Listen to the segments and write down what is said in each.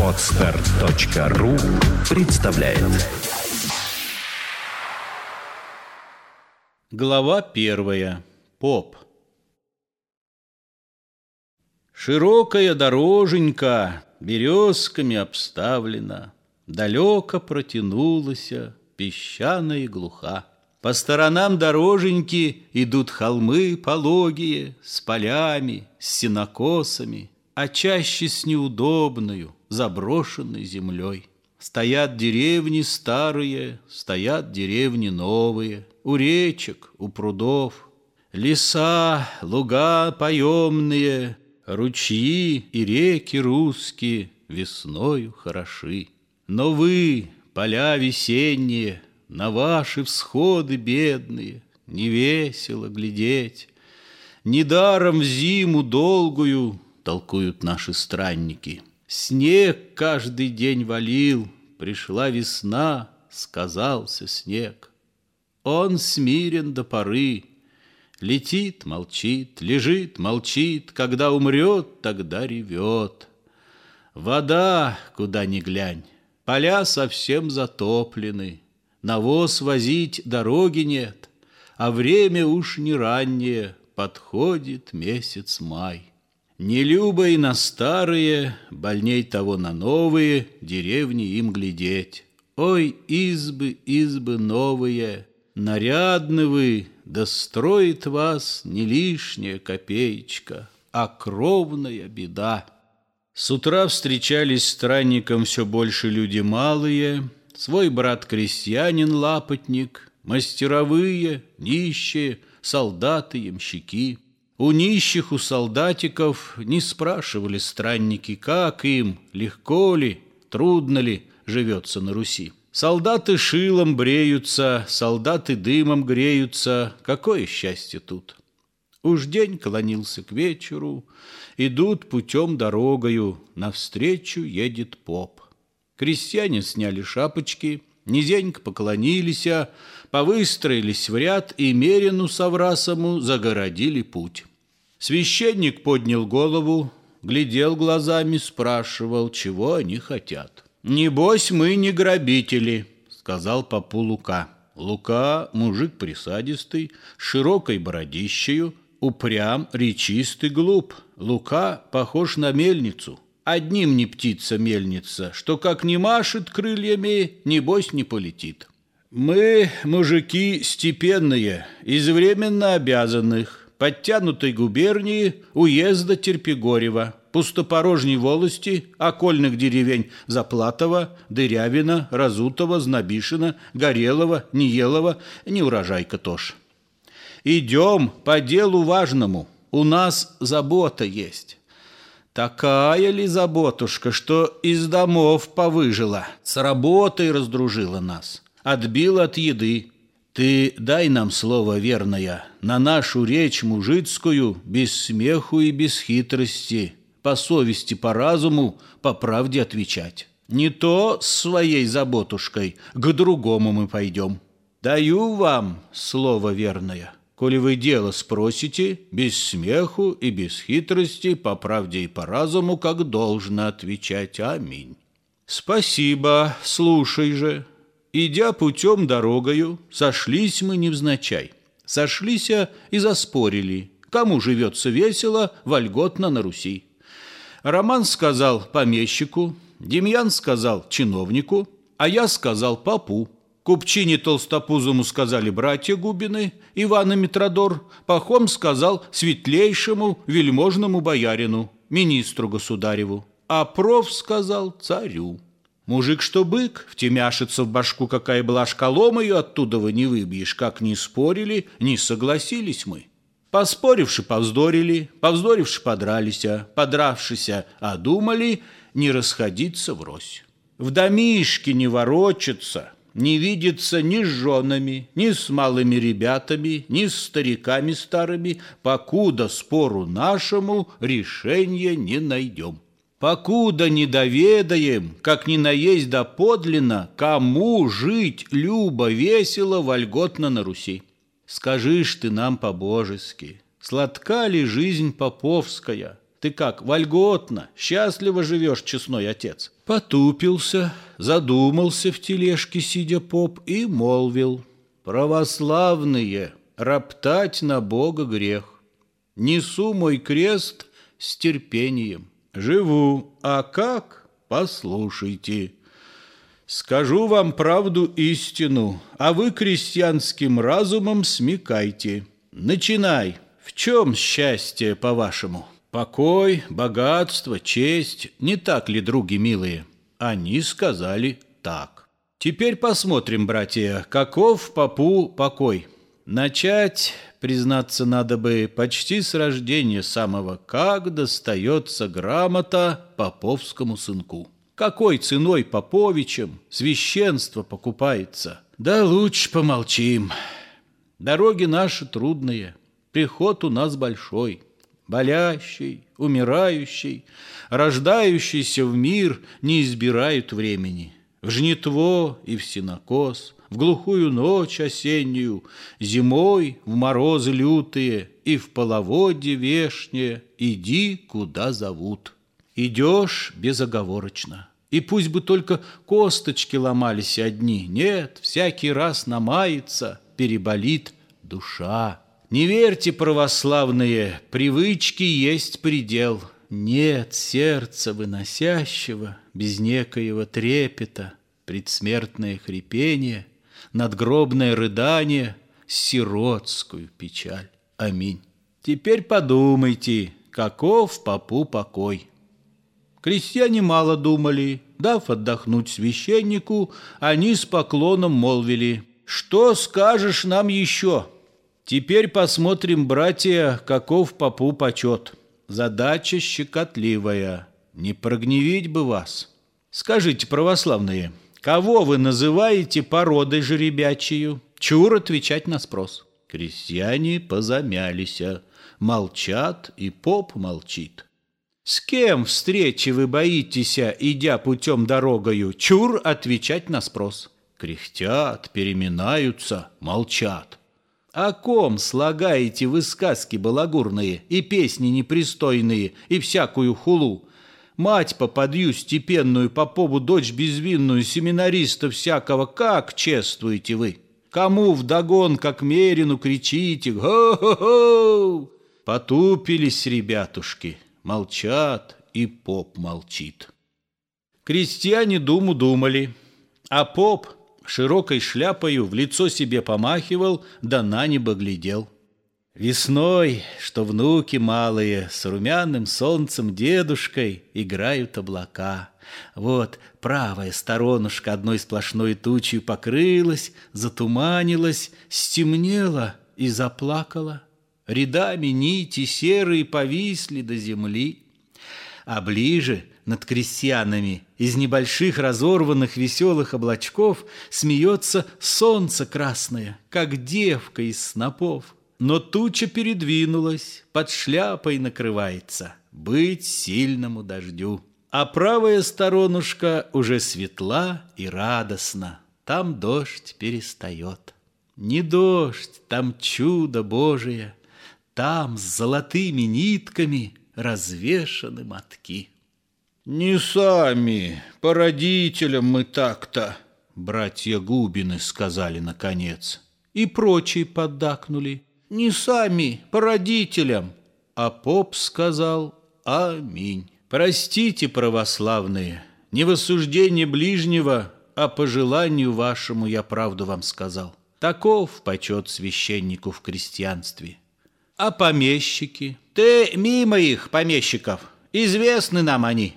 Отстар.ру представляет Глава первая. Поп. Широкая дороженька березками обставлена, Далеко протянулась песчаная и глуха. По сторонам дороженьки идут холмы пологие, С полями, с сенокосами, А чаще с неудобною, заброшенной землей. Стоят деревни старые, стоят деревни новые, У речек, у прудов. Леса, луга поемные, Ручьи и реки русские Весною хороши. Но вы, поля весенние, На ваши всходы бедные Не весело глядеть. Недаром в зиму долгую Толкуют наши странники — Снег каждый день валил, Пришла весна, сказался снег. Он смирен до поры, Летит, молчит, лежит, молчит, Когда умрет, тогда ревет. Вода, куда ни глянь, Поля совсем затоплены, Навоз возить дороги нет, А время уж не раннее, Подходит месяц май. Не любо и на старые, больней того на новые деревни им глядеть. Ой, избы, избы новые, нарядны вы, да строит вас не лишняя копеечка, а кровная беда. С утра встречались странникам все больше люди малые, свой брат-крестьянин-лапотник, мастеровые, нищие, солдаты-ямщики — у нищих, у солдатиков не спрашивали странники, как им, легко ли, трудно ли живется на Руси. Солдаты шилом бреются, солдаты дымом греются. Какое счастье тут! Уж день клонился к вечеру, идут путем дорогою, навстречу едет поп. Крестьяне сняли шапочки, низенько поклонились, повыстроились в ряд и Мерину с Аврасому загородили путь. Священник поднял голову, глядел глазами, спрашивал, чего они хотят. «Небось, мы не грабители», — сказал попу Лука. Лука — мужик присадистый, с широкой бородищею, упрям, речистый, глуп. Лука похож на мельницу. Одним не птица мельница, что как не машет крыльями, небось не полетит. Мы, мужики степенные, из временно обязанных, подтянутой губернии уезда Терпигорева, пустопорожней волости, окольных деревень Заплатова, Дырявина, Разутова, Знобишина, Горелого, Ниелова, неурожайка тоже. Идем по делу важному, у нас забота есть. Такая ли заботушка, что из домов повыжила, с работой раздружила нас, отбила от еды, ты дай нам слово верное, на нашу речь мужицкую, без смеху и без хитрости, по совести, по разуму, по правде отвечать. Не то с своей заботушкой, к другому мы пойдем. Даю вам слово верное. Коли вы дело спросите, без смеху и без хитрости, по правде и по разуму, как должно отвечать. Аминь. Спасибо, слушай же. Идя путем дорогою, сошлись мы невзначай. Сошлися и заспорили, кому живется весело, вольготно на Руси. Роман сказал помещику, Демьян сказал чиновнику, а я сказал попу. Купчине толстопузому сказали братья Губины, Ивана Митродор, Пахом сказал светлейшему вельможному боярину, министру государеву, а проф сказал царю. Мужик, что бык, втемяшится в башку, какая была шкалом ее, оттуда вы не выбьешь. Как ни спорили, не согласились мы. Поспоривши, повздорили, повздоривши, подрались, подравшися, а думали не расходиться врозь. В домишке не ворочаться, не видеться ни с женами, ни с малыми ребятами, ни с стариками старыми, покуда спору нашему решения не найдем покуда не доведаем, как ни наесть да подлинно, кому жить любо, весело, вольготно на Руси. Скажишь ты нам по-божески, сладка ли жизнь поповская, Ты как, вольготно, счастливо живешь, честной отец?» Потупился, задумался в тележке, сидя поп, и молвил. «Православные, роптать на Бога грех. Несу мой крест с терпением. Живу, а как? Послушайте». Скажу вам правду истину, а вы крестьянским разумом смекайте. Начинай. В чем счастье, по-вашему? Покой, богатство, честь, не так ли, други милые? Они сказали так. Теперь посмотрим, братья, каков попу покой. Начать, признаться, надо бы почти с рождения самого, как достается грамота поповскому сынку. Какой ценой Поповичем священство покупается? Да лучше помолчим. Дороги наши трудные, приход у нас большой. Болящий, умирающий, рождающийся в мир не избирают времени. В жнитво и в синокос, в глухую ночь осеннюю, Зимой в морозы лютые и в половодье вешнее Иди, куда зовут. Идешь безоговорочно. И пусть бы только косточки ломались одни. Нет, всякий раз намается, переболит душа. Не верьте, православные, привычки есть предел. Нет сердца выносящего, без некоего трепета, предсмертное хрипение, надгробное рыдание, сиротскую печаль. Аминь. Теперь подумайте, каков попу покой. Крестьяне мало думали. Дав отдохнуть священнику, они с поклоном молвили. «Что скажешь нам еще?» Теперь посмотрим, братья, каков попу почет. Задача щекотливая. Не прогневить бы вас. Скажите, православные, кого вы называете породой жеребячью? Чур отвечать на спрос. Крестьяне позамялись, молчат, и поп молчит. С кем встречи вы боитесь, идя путем дорогою? Чур отвечать на спрос. Кряхтят, переминаются, молчат. О ком слагаете вы сказки балагурные и песни непристойные и всякую хулу? Мать попадью степенную, попову дочь безвинную, семинариста всякого, как чествуете вы? Кому вдогон, как мерину, кричите «Го-го-го!» Потупились ребятушки, молчат, и поп молчит. Крестьяне думу думали, а поп широкой шляпою в лицо себе помахивал, да на небо глядел. Весной, что внуки малые с румяным солнцем дедушкой играют облака. Вот правая сторонушка одной сплошной тучей покрылась, затуманилась, стемнела и заплакала. Рядами нити серые повисли до земли, а ближе над крестьянами из небольших разорванных веселых облачков смеется солнце красное, как девка из снопов. Но туча передвинулась, под шляпой накрывается, быть сильному дождю. А правая сторонушка уже светла и радостна, там дождь перестает. Не дождь, там чудо Божие — там с золотыми нитками развешаны мотки. «Не сами, по родителям мы так-то», — братья Губины сказали наконец. И прочие поддакнули. «Не сами, по родителям». А поп сказал «Аминь». Простите, православные, не в осуждении ближнего, а по желанию вашему я правду вам сказал. Таков почет священнику в крестьянстве. А помещики? Ты мимо их, помещиков. Известны нам они.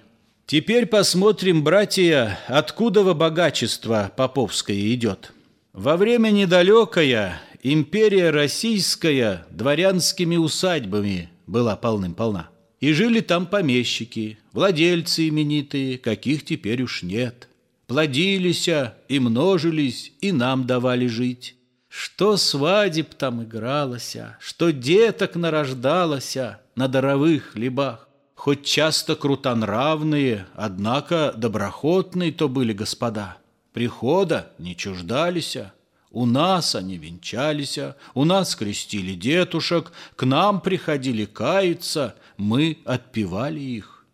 Теперь посмотрим, братья, откуда во богачество поповское идет. Во время недалекое империя российская дворянскими усадьбами была полным-полна. И жили там помещики, владельцы именитые, каких теперь уж нет. Плодились и множились, и нам давали жить. Что свадеб там игралося, Что деток нарождалося На даровых хлебах. Хоть часто крутонравные, Однако доброхотные то были господа. Прихода не чуждалися, У нас они венчались, у нас крестили детушек, к нам приходили каяться, мы отпевали их.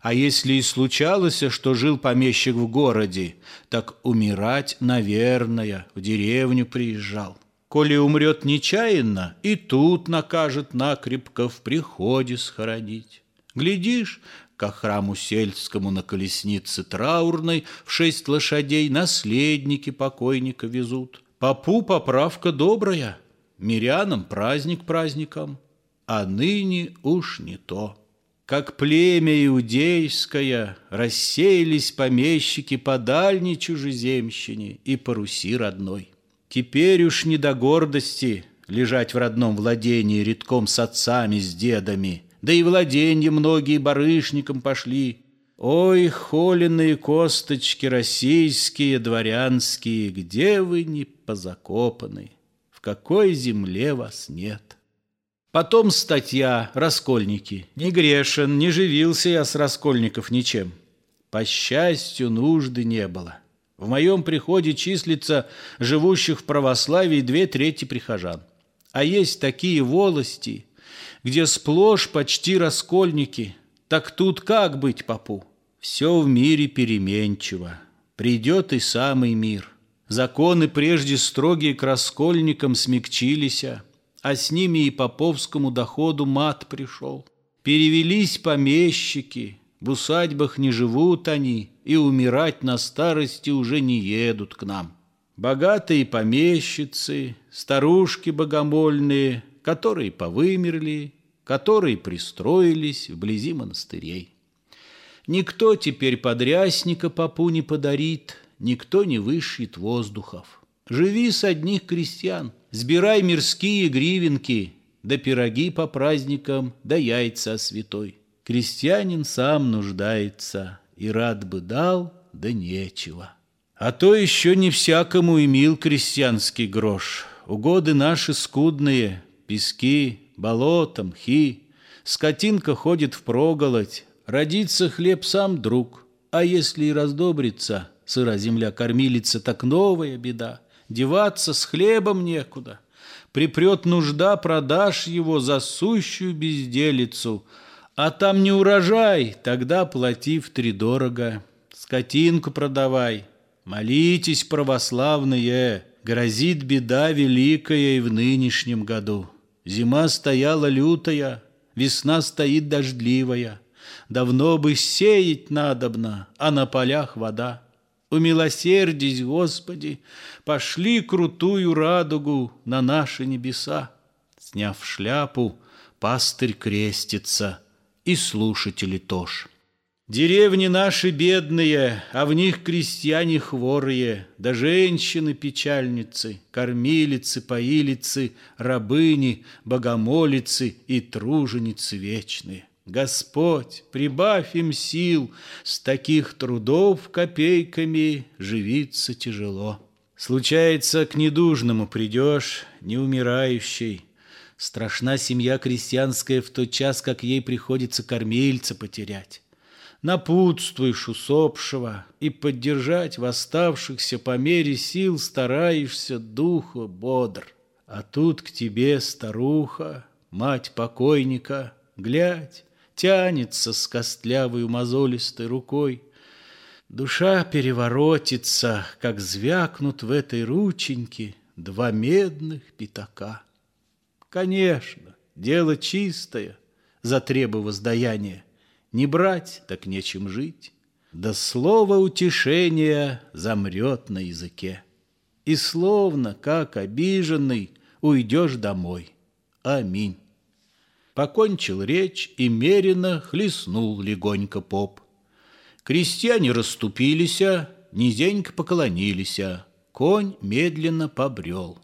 А если и случалось, что жил помещик в городе, так умирать, наверное, в деревню приезжал. Коли умрет нечаянно, и тут накажет накрепко в приходе схоронить. Глядишь, к храму сельскому на колеснице траурной в шесть лошадей наследники покойника везут. Попу поправка добрая, мирянам праздник праздником, а ныне уж не то. Как племя иудейское рассеялись помещики по дальней чужеземщине и по Руси родной. Теперь уж не до гордости лежать в родном владении редком с отцами, с дедами – да и владенья многие барышникам пошли. Ой, холеные косточки российские, дворянские, где вы не позакопаны? В какой земле вас нет? Потом статья «Раскольники». Не грешен, не живился я с раскольников ничем. По счастью, нужды не было. В моем приходе числится живущих в православии две трети прихожан. А есть такие волости, где сплошь почти раскольники. Так тут как быть, попу? Все в мире переменчиво. Придет и самый мир. Законы прежде строгие к раскольникам смягчились, а с ними и поповскому доходу мат пришел. Перевелись помещики, в усадьбах не живут они, и умирать на старости уже не едут к нам. Богатые помещицы, старушки богомольные, которые повымерли, которые пристроились вблизи монастырей. Никто теперь подрясника попу не подарит, никто не вышьет воздухов. Живи с одних крестьян, сбирай мирские гривенки, да пироги по праздникам, да яйца святой. Крестьянин сам нуждается, и рад бы дал, да нечего. А то еще не всякому и мил крестьянский грош. Угоды наши скудные, пески, болота, мхи. Скотинка ходит в проголодь, родится хлеб сам друг. А если и раздобрится, сыра земля кормилица, так новая беда. Деваться с хлебом некуда. Припрет нужда, продашь его за сущую безделицу. А там не урожай, тогда плати втридорого. Скотинку продавай. Молитесь, православные, грозит беда великая и в нынешнем году. Зима стояла лютая, весна стоит дождливая. Давно бы сеять надобно, а на полях вода. Умилосердись, Господи, пошли крутую радугу на наши небеса. Сняв шляпу, пастырь крестится, и слушатели тоже. Деревни наши бедные, а в них крестьяне хворые, да женщины-печальницы, кормилицы, поилицы, рабыни, богомолицы и труженицы вечные. Господь, прибавь им сил, с таких трудов копейками живиться тяжело. Случается, к недужному придешь, неумирающий. Страшна семья крестьянская в тот час, как ей приходится кормильца потерять напутствуешь усопшего и поддержать восставшихся по мере сил стараешься духа бодр. А тут к тебе старуха, мать покойника, глядь, тянется с костлявой мозолистой рукой. Душа переворотится, как звякнут в этой рученьке два медных пятака. Конечно, дело чистое, за требу воздаяния. Не брать, так нечем жить. Да слово утешения замрет на языке. И словно, как обиженный, уйдешь домой. Аминь. Покончил речь и меренно хлестнул легонько поп. Крестьяне расступились, низенько поклонились, конь медленно побрел.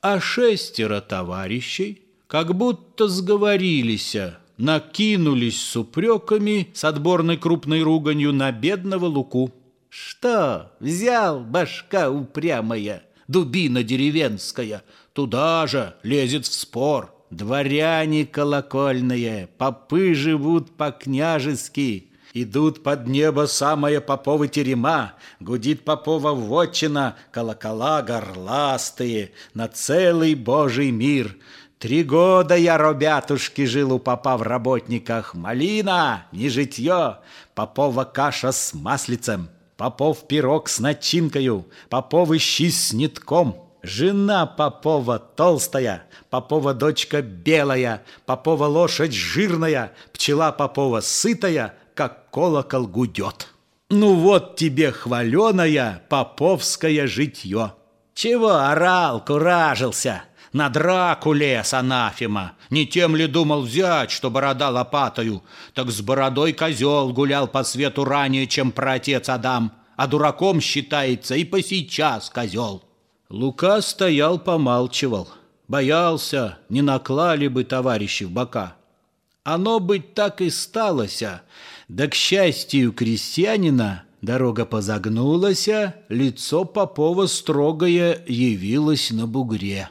А шестеро товарищей, как будто сговорились, накинулись с упреками, с отборной крупной руганью на бедного Луку. «Что, взял башка упрямая, дубина деревенская, туда же лезет в спор. Дворяне колокольные, попы живут по-княжески, Идут под небо самая Попова терема, Гудит Попова вотчина, колокола горластые На целый Божий мир. Три года я, робятушки, жил у попа в работниках. Малина, не житье, Попова каша с маслицем, Попов пирог с начинкою, Попов щи с нитком. Жена Попова толстая, Попова дочка белая, Попова лошадь жирная, Пчела Попова сытая, как колокол гудет. Ну вот тебе хваленая поповское житье. Чего орал, куражился? На драку лез анафема. Не тем ли думал взять, что борода лопатою? Так с бородой козел гулял по свету ранее, чем праотец Адам. А дураком считается и по сейчас козел. Лука стоял, помалчивал. Боялся, не наклали бы товарищи в бока. Оно быть так и сталося. Да, к счастью крестьянина, дорога позагнулась, лицо Попова строгое явилось на бугре.